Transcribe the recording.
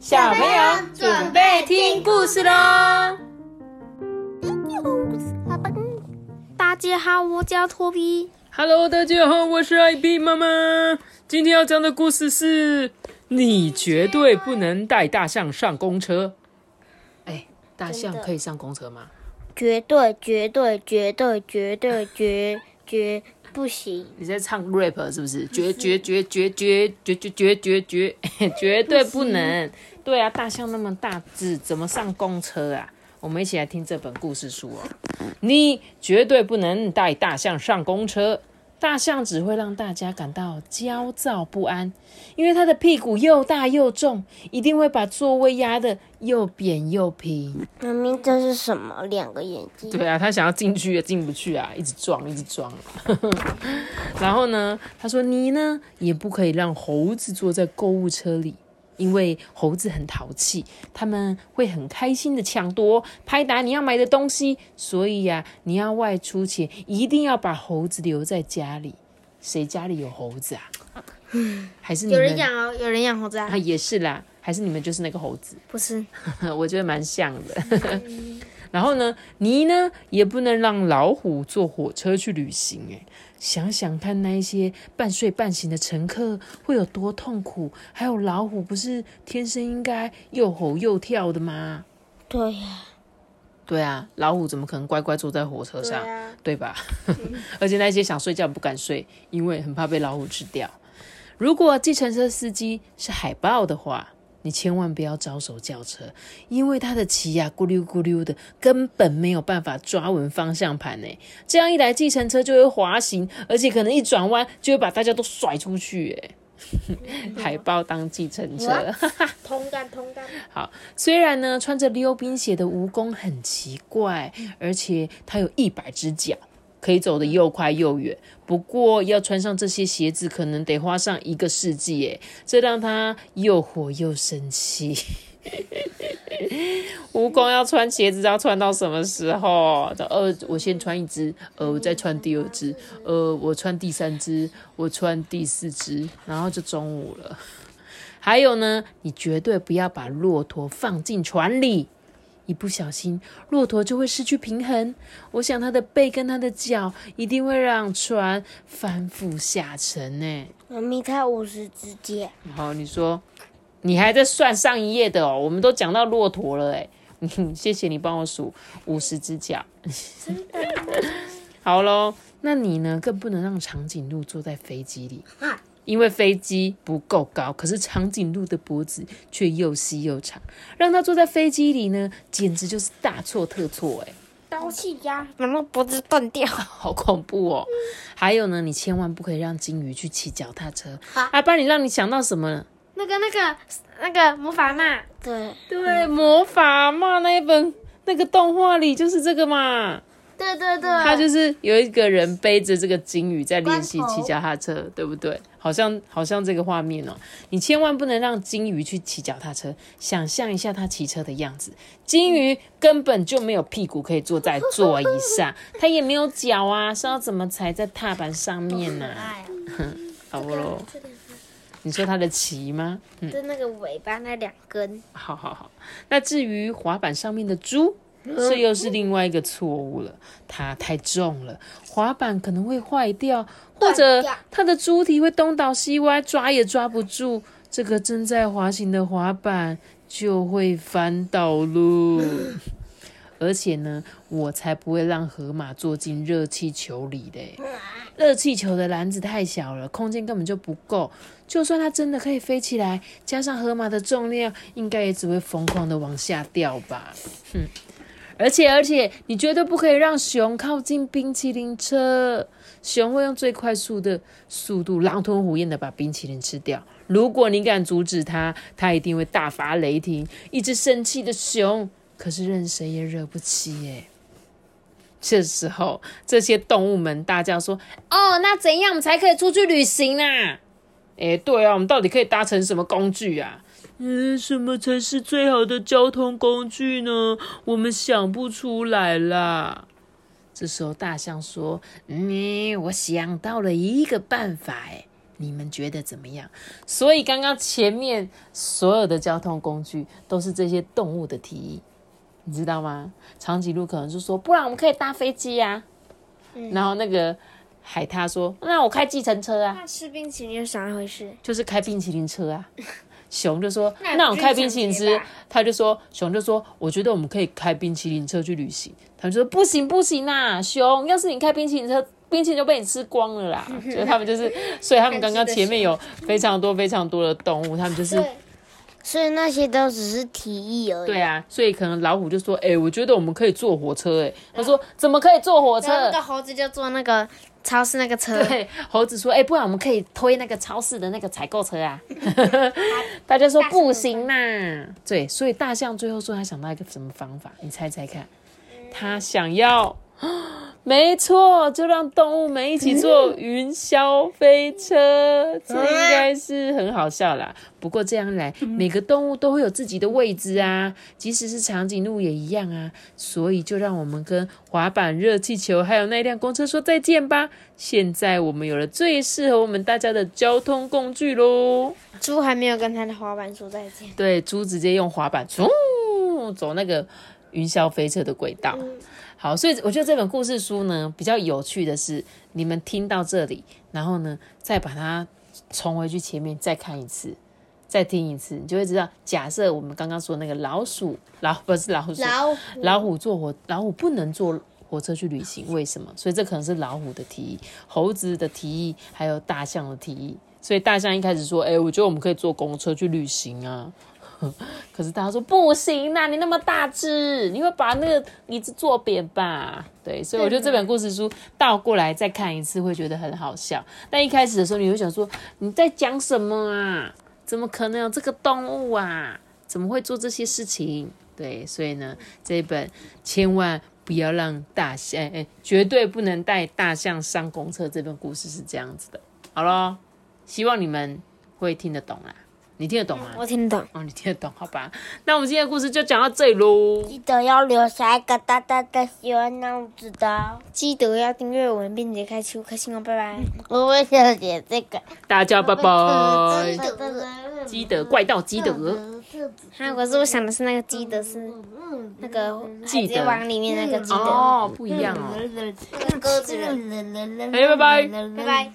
小朋友准备听故事喽！大家好，我叫托比。Hello，大家好，我是艾比妈妈。今天要讲的故事是：你绝对不能带大象上公车。哎，大象可以上公车吗？绝对绝对绝对绝对绝绝不行！你在唱 rap 是不是？绝绝绝绝绝绝绝绝绝绝，绝对不能。对啊，大象那么大只，怎么上公车啊？我们一起来听这本故事书哦。你绝对不能带大象上公车，大象只会让大家感到焦躁不安，因为它的屁股又大又重，一定会把座位压得又扁又平。明明这是什么？两个眼睛？对啊，他想要进去也进不去啊，一直撞，一直撞。然后呢，他说你呢也不可以让猴子坐在购物车里，因为猴子很淘气，他们会很开心的抢夺、拍打你要买的东西。所以呀、你要外出前一定要把猴子留在家里。谁家里有猴子啊？还是你？有人养哦，有人养猴子啊啊，？也是啦。还是你们就是那个猴子？不是，我觉得蛮像的。然后呢，你呢也不能让老虎坐火车去旅行。哎，想想看，那一些半睡半醒的乘客会有多痛苦。还有老虎不是天生应该又吼又跳的吗？对呀，对啊，老虎怎么可能乖乖坐在火车上？啊，对吧？而且那些想睡觉不敢睡，因为很怕被老虎吃掉。如果计程车司机是海豹的话，你千万不要招手叫车，因为他的骑呀、咕溜咕溜的，根本没有办法抓稳方向盘呢。这样一来，计程车就会滑行，而且可能一转弯就会把大家都甩出去。哎，海豹当计程车。通干通干。好，虽然呢，穿着溜冰鞋的蜈蚣很奇怪，而且它有一百只脚，可以走得又快又远。不过要穿上这些鞋子，可能得花上一个世纪耶，这让他又火又生气。蜈蚣要穿鞋子，要穿到什么时候？呃，我先穿一只，呃，我再穿第二只，呃，我穿第三只，我穿第四只，然后就中午了。还有呢，你绝对不要把骆驼放进船里，一不小心，骆驼就会失去平衡。我想它的背跟它的脚一定会让船翻覆下沉呢。妈咪才五十只脚，好，你说你还在算上一页的哦，我们都讲到骆驼了哎，谢谢你帮我数五十只脚。好喽，那你呢？更不能让长颈鹿坐在飞机里。因为飞机不够高，可是长颈鹿的脖子却又细又长，让它坐在飞机里呢，简直就是大错特错哎，刀气压，把那脖子断掉。好恐怖哦！还有呢，你千万不可以让金鱼去骑脚踏车，阿爸，你让你想到什么了？那个那个那个魔法嘛，对。对，魔法嘛，那一本那个动画里就是这个嘛，对对对，他就是有一个人背着这个金鱼在练习骑脚踏车，对不对？好像好像这个画面哦，你千万不能让金鱼去骑脚踏车，想象一下它骑车的样子，金鱼根本就没有屁股可以坐在座椅上，它也没有脚啊，是要怎么踩在踏板上面呢、哎，好不咯？你说它的鳍吗？嗯，就那个尾巴那两根，好好好。那至于滑板上面的猪，这又是另外一个错误了。它太重了，滑板可能会坏掉，或者它的猪蹄会东倒西歪，抓也抓不住。这个正在滑行的滑板就会翻倒喽。而且呢，我才不会让河马坐进热气球里嘞。热气球的篮子太小了，空间根本就不够。就算它真的可以飞起来，加上河马的重量，应该也只会疯狂的往下掉吧。哼！而且而且，你绝对不可以让熊靠近冰淇淋车，熊会用最快速的速度狼吞虎咽的把冰淇淋吃掉。如果你敢阻止它，它一定会大发雷霆。一只生气的熊，可是任谁也惹不起耶。这时候，这些动物们大叫说：“哦，那怎样我们才可以出去旅行呢、哎，对啊，我们到底可以搭乘什么工具啊？嗯，什么才是最好的交通工具呢？我们想不出来啦。这时候，大象说：“嗯，我想到了一个办法，哎，你们觉得怎么样？所以刚刚前面所有的交通工具都是这些动物的提议，你知道吗？长颈鹿可能就说，不然我们可以搭飞机呀、然后那个海獭说，那我开计程车啊，那吃冰淇淋是啥回事？就是开冰淇淋车啊。熊就说：“那那我开冰淇淋吃就是抢劫吧。”他就说：“熊就说，我觉得我们可以开冰淇淋车去旅行。”他就说：“不行不行啦，熊，要是你开冰淇淋车，冰淇淋就被你吃光了啦。”所以他们就是，所以他们刚刚前面有非常多非常多的动物，他们就是所以那些都只是提议而已。对啊，所以可能老虎就说：“哎、我觉得我们可以坐火车。”哎，他说：“怎么可以坐火车？”那个猴子就坐那个超市那个车，对，猴子说：“哎、不然我们可以推那个超市的那个采购车啊。”大家说不行嘛。对，所以大象最后说他想到一个什么方法？你猜猜看，他想要。没错，就让动物们一起坐云霄飞车，这应该是很好笑啦。不过这样一来，每个动物都会有自己的位置啊，即使是长颈鹿也一样啊。所以就让我们跟滑板、热气球还有那辆公车说再见吧。现在我们有了最适合我们大家的交通工具喽。猪还没有跟他的滑板说再见。对，猪直接用滑板，嗖走那个云霄飞车的轨道。好，所以我觉得这本故事书呢，比较有趣的是，你们听到这里，然后呢，再把它重回去前面再看一次，再听一次，你就会知道，假设我们刚刚说那个老鼠，老不是老鼠，老老虎坐火，老虎不能坐火车去旅行，为什么？所以这可能是老虎的提议，猴子的提议，还有大象的提议。所以大象一开始说：“哎、我觉得我们可以坐公车去旅行啊。” 可是大家说不行啦，你那么大只，你会把那个椅子坐扁吧？对，所以我觉得这本故事书倒过来再看一次，会觉得很好笑。但一开始的时候，你会想说你在讲什么啊？怎么可能有这个动物啊？怎么会做这些事情？对，所以呢，这一本千万不要让大象，哎、哎绝对不能带大象上公厕。这本故事是这样子的。好咯，希望你们会听得懂啦。你听得懂吗？我听得懂。哦，你听得懂，好吧？那我们今天的故事就讲到这里喽。记得要留下一个大大的喜欢那样子的，记得要订阅我们，并且开启五颗星哦，拜拜。我会想写这个，大家拜拜，记基德怪盗基德，哈，可是我想的是那个基德是那个《海贼王》里面那个基德。哦，不一样哦。那个鸽子人，哎，拜拜。拜拜。